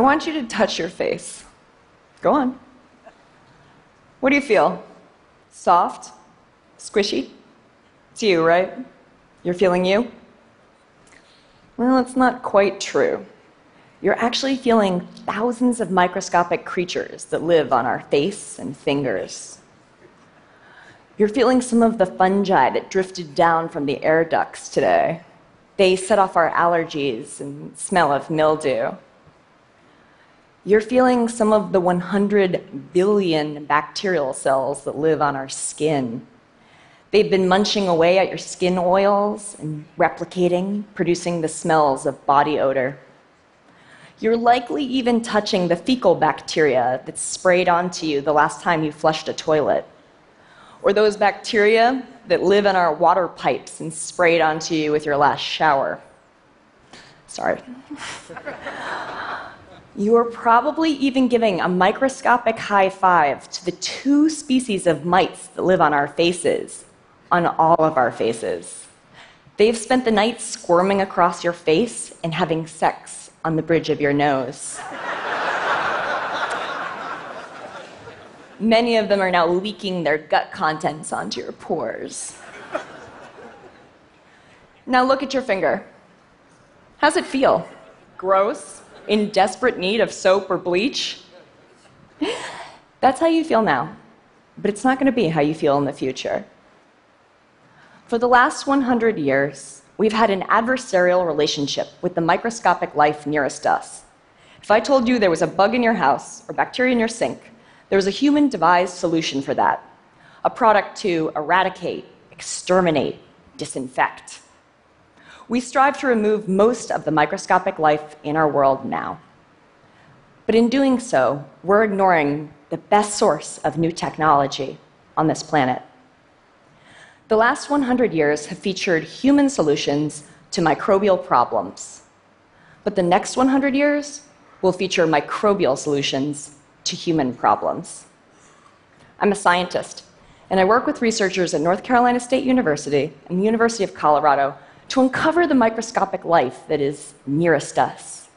I want you to touch your face. Go on. What do you feel? Soft? Squishy? It's you, right? You're feeling you? Well, it's not quite true. You're actually feeling thousands of microscopic creatures that live on our face and fingers. You're feeling some of the fungi that drifted down from the air ducts today. They set off our allergies and smell of mildew. You're feeling some of the 100 billion bacterial cells that live on our skin. They've been munching away at your skin oils and replicating, producing the smells of body odor. You're likely even touching the fecal bacteria that sprayed onto you the last time you flushed a toilet, or those bacteria that live in our water pipes and sprayed onto you with your last shower. Sorry. you are probably even giving a microscopic high five to the two species of mites that live on our faces, on all of our faces. They've spent the night squirming across your face and having sex on the bridge of your nose. Many of them are now leaking their gut contents onto your pores. Now look at your finger. How's it feel? Gross? In desperate need of soap or bleach? That's how you feel now, but it's not going to be how you feel in the future. For the last 100 years, we've had an adversarial relationship with the microscopic life nearest us. If I told you there was a bug in your house or bacteria in your sink, there was a human devised solution for that a product to eradicate, exterminate, disinfect. We strive to remove most of the microscopic life in our world now. But in doing so, we're ignoring the best source of new technology on this planet. The last 100 years have featured human solutions to microbial problems. But the next 100 years will feature microbial solutions to human problems. I'm a scientist, and I work with researchers at North Carolina State University and the University of Colorado to uncover the microscopic life that is nearest us.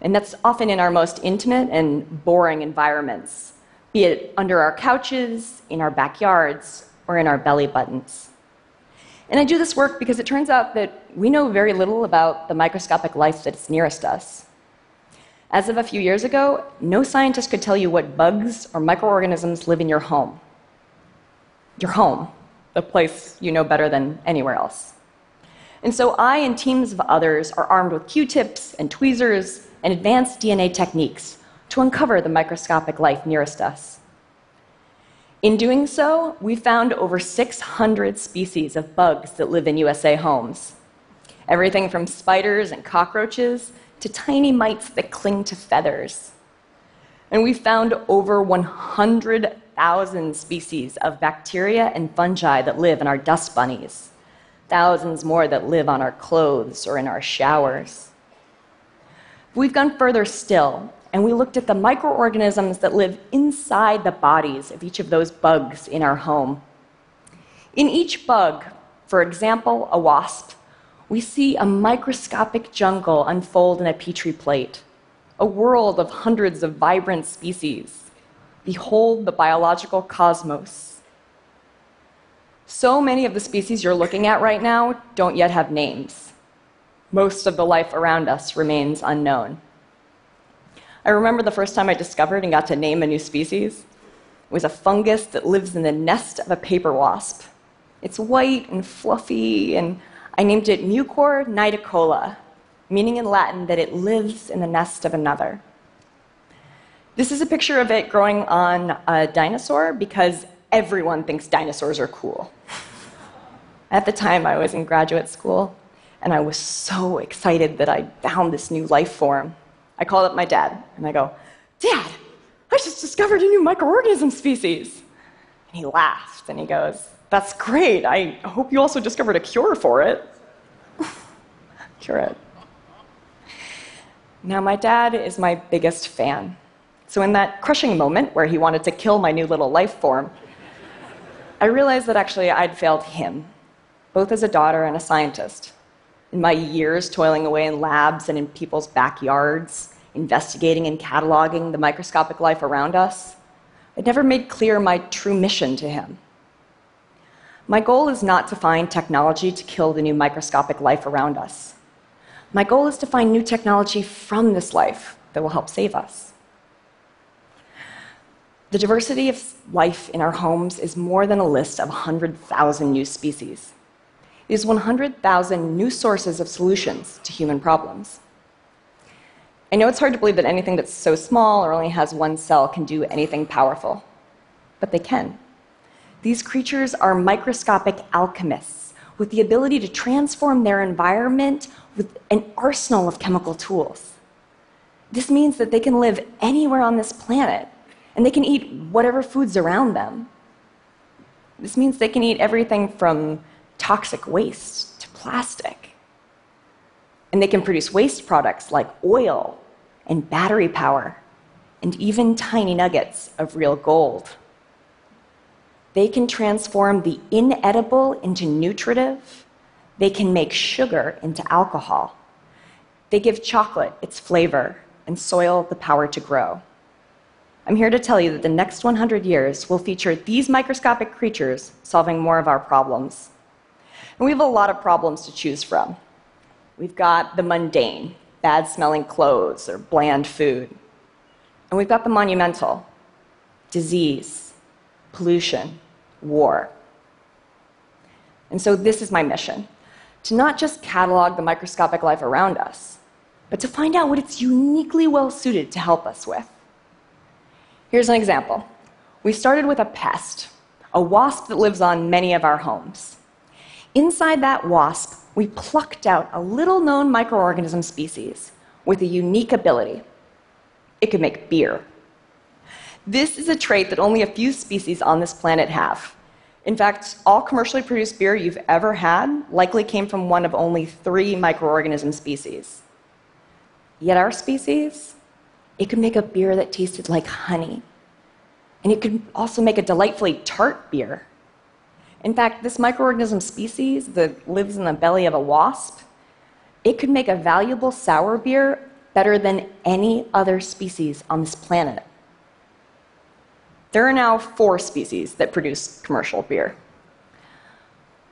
And that's often in our most intimate and boring environments, be it under our couches, in our backyards, or in our belly buttons. And I do this work because it turns out that we know very little about the microscopic life that's nearest us. As of a few years ago, no scientist could tell you what bugs or microorganisms live in your home. Your home, the place you know better than anywhere else. And so I and teams of others are armed with Q tips and tweezers and advanced DNA techniques to uncover the microscopic life nearest us. In doing so, we found over 600 species of bugs that live in USA homes. Everything from spiders and cockroaches to tiny mites that cling to feathers. And we found over 100,000 species of bacteria and fungi that live in our dust bunnies, thousands more that live on our clothes or in our showers. We've gone further still, and we looked at the microorganisms that live inside the bodies of each of those bugs in our home. In each bug, for example, a wasp, we see a microscopic jungle unfold in a petri plate, a world of hundreds of vibrant species. Behold the biological cosmos. So many of the species you're looking at right now don't yet have names. Most of the life around us remains unknown. I remember the first time I discovered and got to name a new species. It was a fungus that lives in the nest of a paper wasp. It's white and fluffy and I named it Mucor nidicola, meaning in Latin that it lives in the nest of another. This is a picture of it growing on a dinosaur because everyone thinks dinosaurs are cool. At the time, I was in graduate school, and I was so excited that I found this new life form. I called up my dad, and I go, Dad, I just discovered a new microorganism species. And he laughed, and he goes, that's great. I hope you also discovered a cure for it. cure it. Now, my dad is my biggest fan. So, in that crushing moment where he wanted to kill my new little life form, I realized that actually I'd failed him, both as a daughter and a scientist. In my years toiling away in labs and in people's backyards, investigating and cataloging the microscopic life around us, I'd never made clear my true mission to him. My goal is not to find technology to kill the new microscopic life around us. My goal is to find new technology from this life that will help save us. The diversity of life in our homes is more than a list of 100,000 new species. It is 100,000 new sources of solutions to human problems. I know it's hard to believe that anything that's so small or only has one cell can do anything powerful, but they can. These creatures are microscopic alchemists with the ability to transform their environment with an arsenal of chemical tools. This means that they can live anywhere on this planet and they can eat whatever food's around them. This means they can eat everything from toxic waste to plastic. And they can produce waste products like oil and battery power and even tiny nuggets of real gold. They can transform the inedible into nutritive. They can make sugar into alcohol. They give chocolate its flavor and soil the power to grow. I'm here to tell you that the next 100 years will feature these microscopic creatures solving more of our problems. And we have a lot of problems to choose from. We've got the mundane, bad smelling clothes or bland food. And we've got the monumental, disease, pollution, war. And so this is my mission to not just catalog the microscopic life around us, but to find out what it's uniquely well suited to help us with. Here's an example. We started with a pest, a wasp that lives on many of our homes. Inside that wasp, we plucked out a little known microorganism species with a unique ability. It could make beer. This is a trait that only a few species on this planet have. In fact, all commercially produced beer you've ever had likely came from one of only three microorganism species. Yet our species it could make a beer that tasted like honey. And it could also make a delightfully tart beer. In fact, this microorganism species that lives in the belly of a wasp, it could make a valuable sour beer better than any other species on this planet. There are now four species that produce commercial beer.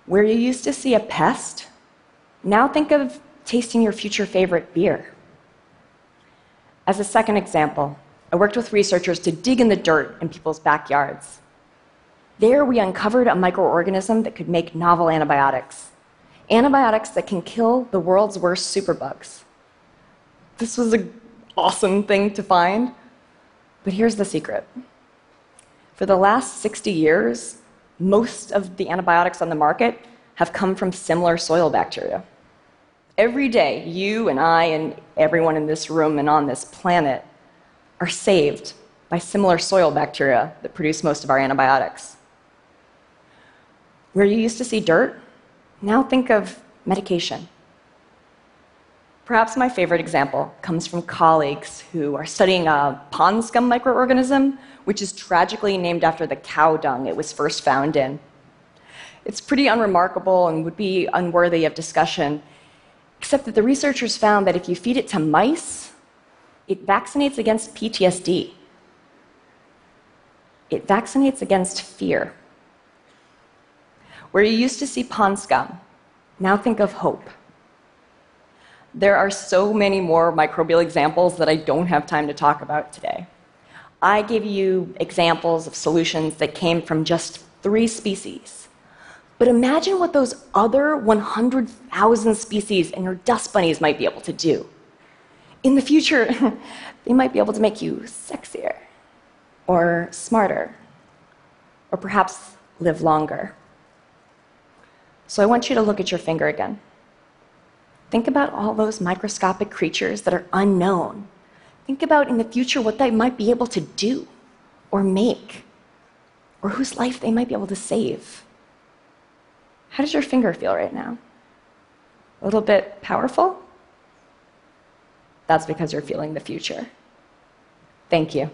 Where you used to see a pest, now think of tasting your future favorite beer. As a second example, I worked with researchers to dig in the dirt in people's backyards. There, we uncovered a microorganism that could make novel antibiotics. Antibiotics that can kill the world's worst superbugs. This was an awesome thing to find, but here's the secret. For the last 60 years, most of the antibiotics on the market have come from similar soil bacteria. Every day, you and I and everyone in this room and on this planet are saved by similar soil bacteria that produce most of our antibiotics. Where you used to see dirt, now think of medication. Perhaps my favorite example comes from colleagues who are studying a pond scum microorganism, which is tragically named after the cow dung it was first found in. It's pretty unremarkable and would be unworthy of discussion Except that the researchers found that if you feed it to mice, it vaccinates against PTSD. It vaccinates against fear. Where you used to see pond scum, now think of hope. There are so many more microbial examples that I don't have time to talk about today. I give you examples of solutions that came from just three species but imagine what those other 100,000 species and your dust bunnies might be able to do. In the future, they might be able to make you sexier, or smarter, or perhaps live longer. So I want you to look at your finger again. Think about all those microscopic creatures that are unknown. Think about in the future what they might be able to do, or make, or whose life they might be able to save. How does your finger feel right now? A little bit powerful? That's because you're feeling the future. Thank you.